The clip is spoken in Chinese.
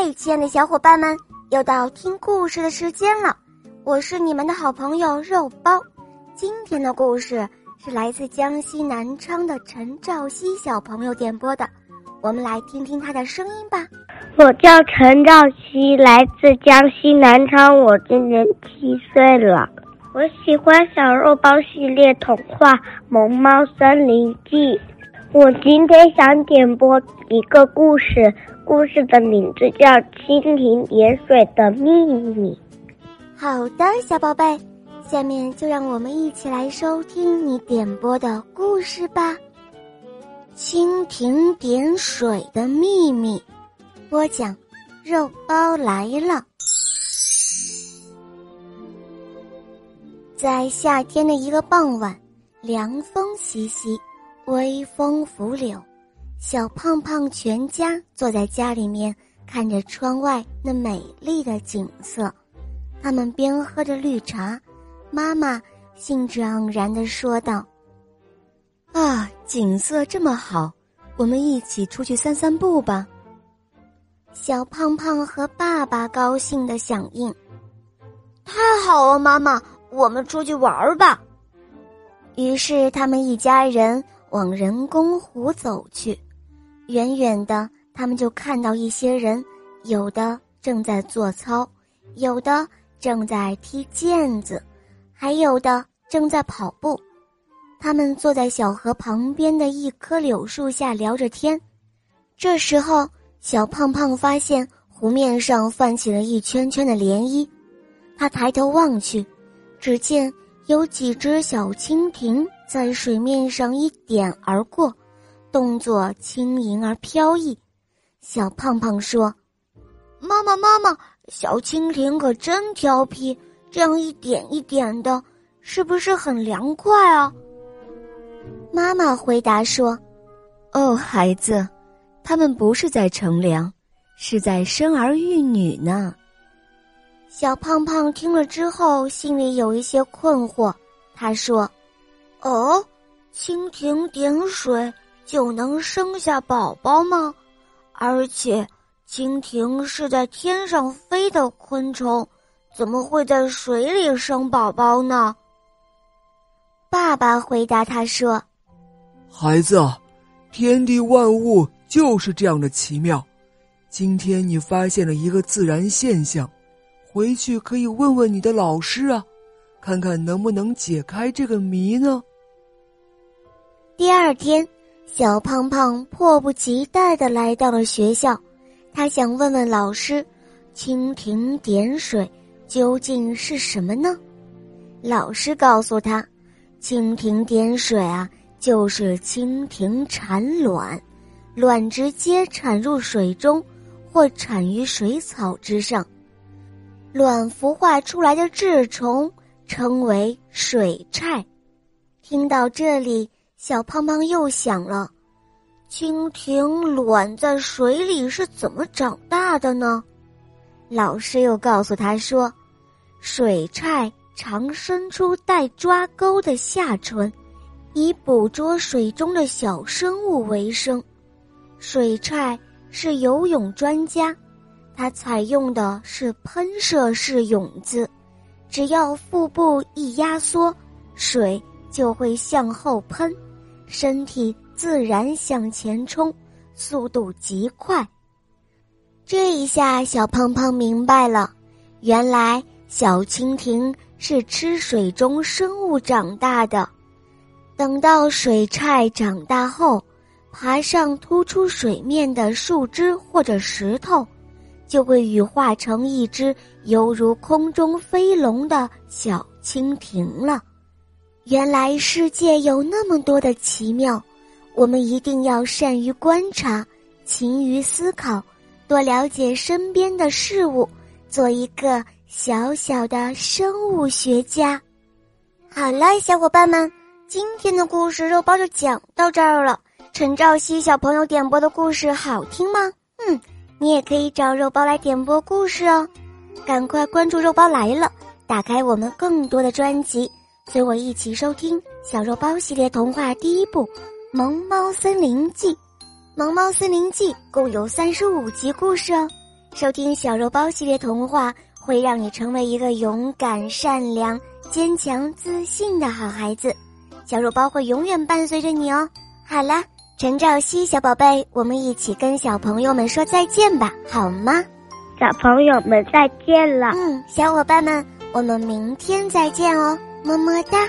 嗨，亲爱的小伙伴们，又到听故事的时间了。我是你们的好朋友肉包。今天的故事是来自江西南昌的陈兆熙小朋友点播的，我们来听听他的声音吧。我叫陈兆熙，来自江西南昌，我今年七岁了。我喜欢小肉包系列童话《萌猫森林记》。我今天想点播一个故事。故事的名字叫《蜻蜓点水的秘密》。好的，小宝贝，下面就让我们一起来收听你点播的故事吧。《蜻蜓点水的秘密》，播讲，肉包来了。在夏天的一个傍晚，凉风习习，微风拂柳。小胖胖全家坐在家里面，看着窗外那美丽的景色。他们边喝着绿茶，妈妈兴致盎然地说道：“啊，景色这么好，我们一起出去散散步吧。”小胖胖和爸爸高兴地响应：“太好了，妈妈，我们出去玩吧。”于是他们一家人往人工湖走去。远远的，他们就看到一些人，有的正在做操，有的正在踢毽子，还有的正在跑步。他们坐在小河旁边的一棵柳树下聊着天。这时候，小胖胖发现湖面上泛起了一圈圈的涟漪。他抬头望去，只见有几只小蜻蜓在水面上一点而过。动作轻盈而飘逸，小胖胖说：“妈妈，妈妈，小蜻蜓可真调皮，这样一点一点的，是不是很凉快啊？”妈妈回答说：“哦，孩子，他们不是在乘凉，是在生儿育女呢。”小胖胖听了之后，心里有一些困惑。他说：“哦，蜻蜓点水。”就能生下宝宝吗？而且，蜻蜓是在天上飞的昆虫，怎么会在水里生宝宝呢？爸爸回答他说：“孩子，天地万物就是这样的奇妙。今天你发现了一个自然现象，回去可以问问你的老师啊，看看能不能解开这个谜呢。”第二天。小胖胖迫不及待的来到了学校，他想问问老师：“蜻蜓点水究竟是什么呢？”老师告诉他：“蜻蜓点水啊，就是蜻蜓产卵，卵直接产入水中，或产于水草之上，卵孵化出来的稚虫称为水菜。”听到这里。小胖胖又想了，蜻蜓卵在水里是怎么长大的呢？老师又告诉他说，水菜常伸出带抓钩的下唇，以捕捉水中的小生物为生。水菜是游泳专家，它采用的是喷射式泳姿，只要腹部一压缩，水就会向后喷。身体自然向前冲，速度极快。这一下，小胖胖明白了，原来小蜻蜓是吃水中生物长大的。等到水菜长大后，爬上突出水面的树枝或者石头，就会羽化成一只犹如空中飞龙的小蜻蜓了。原来世界有那么多的奇妙，我们一定要善于观察，勤于思考，多了解身边的事物，做一个小小的生物学家。好了，小伙伴们，今天的故事肉包就讲到这儿了。陈兆熙小朋友点播的故事好听吗？嗯，你也可以找肉包来点播故事哦。赶快关注肉包来了，打开我们更多的专辑。随我一起收听小肉包系列童话第一部《萌猫森林记》。《萌猫森林记》共有三十五集故事哦，收听小肉包系列童话，会让你成为一个勇敢、善良、坚强、自信的好孩子。小肉包会永远伴随着你哦。好了，陈兆熙小宝贝，我们一起跟小朋友们说再见吧，好吗？小朋友们再见了。嗯，小伙伴们，我们明天再见哦，么么哒。